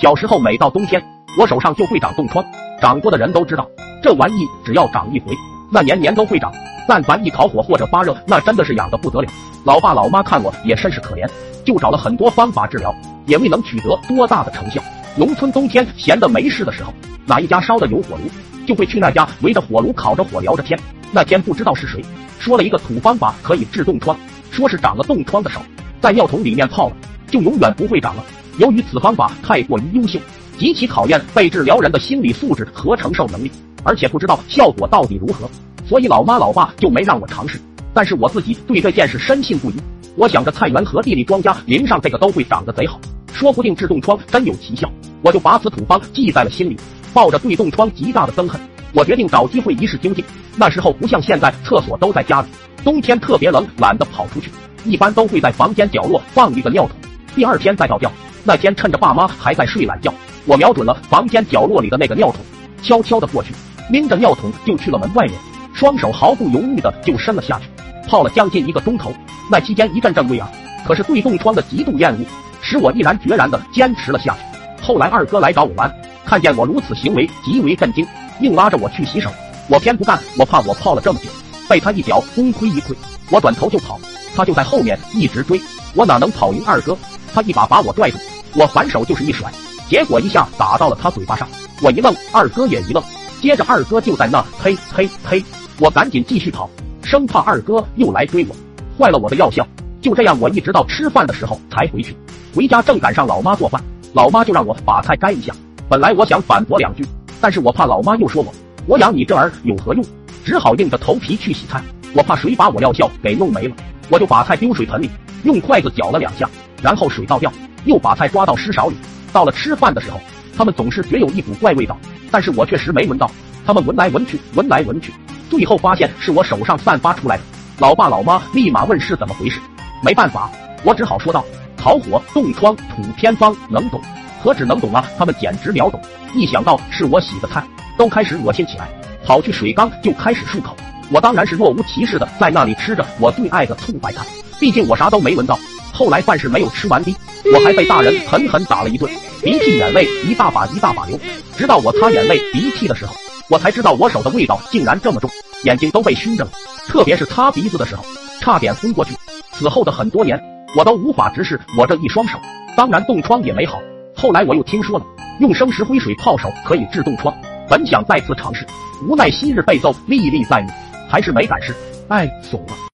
小时候每到冬天，我手上就会长冻疮，长过的人都知道，这玩意只要长一回，那年年都会长。但凡一烤火或者发热，那真的是痒的不得了。老爸老妈看我也甚是可怜，就找了很多方法治疗，也未能取得多大的成效。农村冬天闲的没事的时候，哪一家烧的有火炉，就会去那家围着火炉烤着火聊着天。那天不知道是谁说了一个土方法可以治冻疮，说是长了冻疮的手在尿桶里面泡了，就永远不会长了。由于此方法太过于优秀，极其考验被治疗人的心理素质和承受能力，而且不知道效果到底如何，所以老妈老爸就没让我尝试。但是我自己对这件事深信不疑。我想着菜园和地里庄稼淋上这个都会长得贼好，说不定治冻疮真有奇效。我就把此土方记在了心里，抱着对冻疮极大的憎恨，我决定找机会一试究竟。那时候不像现在，厕所都在家里，冬天特别冷，懒得跑出去，一般都会在房间角落放一个尿桶，第二天再倒掉。那天趁着爸妈还在睡懒觉，我瞄准了房间角落里的那个尿桶，悄悄的过去，拎着尿桶就去了门外面，双手毫不犹豫的就伸了下去，泡了将近一个钟头。那期间一阵阵胃啊，可是对冻疮的极度厌恶，使我毅然决然的坚持了下去。后来二哥来找我玩，看见我如此行为，极为震惊，硬拉着我去洗手，我偏不干，我怕我泡了这么久，被他一脚功亏一篑，我转头就跑，他就在后面一直追，我哪能跑赢二哥？他一把把我拽住。我反手就是一甩，结果一下打到了他嘴巴上。我一愣，二哥也一愣，接着二哥就在那呸呸呸！我赶紧继续跑，生怕二哥又来追我，坏了我的药效。就这样，我一直到吃饭的时候才回去。回家正赶上老妈做饭，老妈就让我把菜摘一下。本来我想反驳两句，但是我怕老妈又说我，我养你这儿有何用？只好硬着头皮去洗菜。我怕水把我药效给弄没了，我就把菜丢水盆里，用筷子搅了两下，然后水倒掉。又把菜抓到湿勺里。到了吃饭的时候，他们总是觉有一股怪味道，但是我确实没闻到。他们闻来闻去，闻来闻去，最后发现是我手上散发出来的。老爸老妈立马问是怎么回事。没办法，我只好说道：烤火、冻疮、土偏方，能懂？何止能懂啊？他们简直秒懂。一想到是我洗的菜，都开始恶心起来，跑去水缸就开始漱口。我当然是若无其事的在那里吃着我最爱的醋白菜，毕竟我啥都没闻到。后来饭是没有吃完的，我还被大人狠狠打了一顿，鼻涕眼泪一大把一大把流。直到我擦眼泪鼻涕的时候，我才知道我手的味道竟然这么重，眼睛都被熏着了。特别是擦鼻子的时候，差点昏过去。此后的很多年，我都无法直视我这一双手。当然冻疮也没好。后来我又听说了，用生石灰水泡手可以治冻疮，本想再次尝试，无奈昔日被揍，历历在目，还是没敢试。哎，怂了。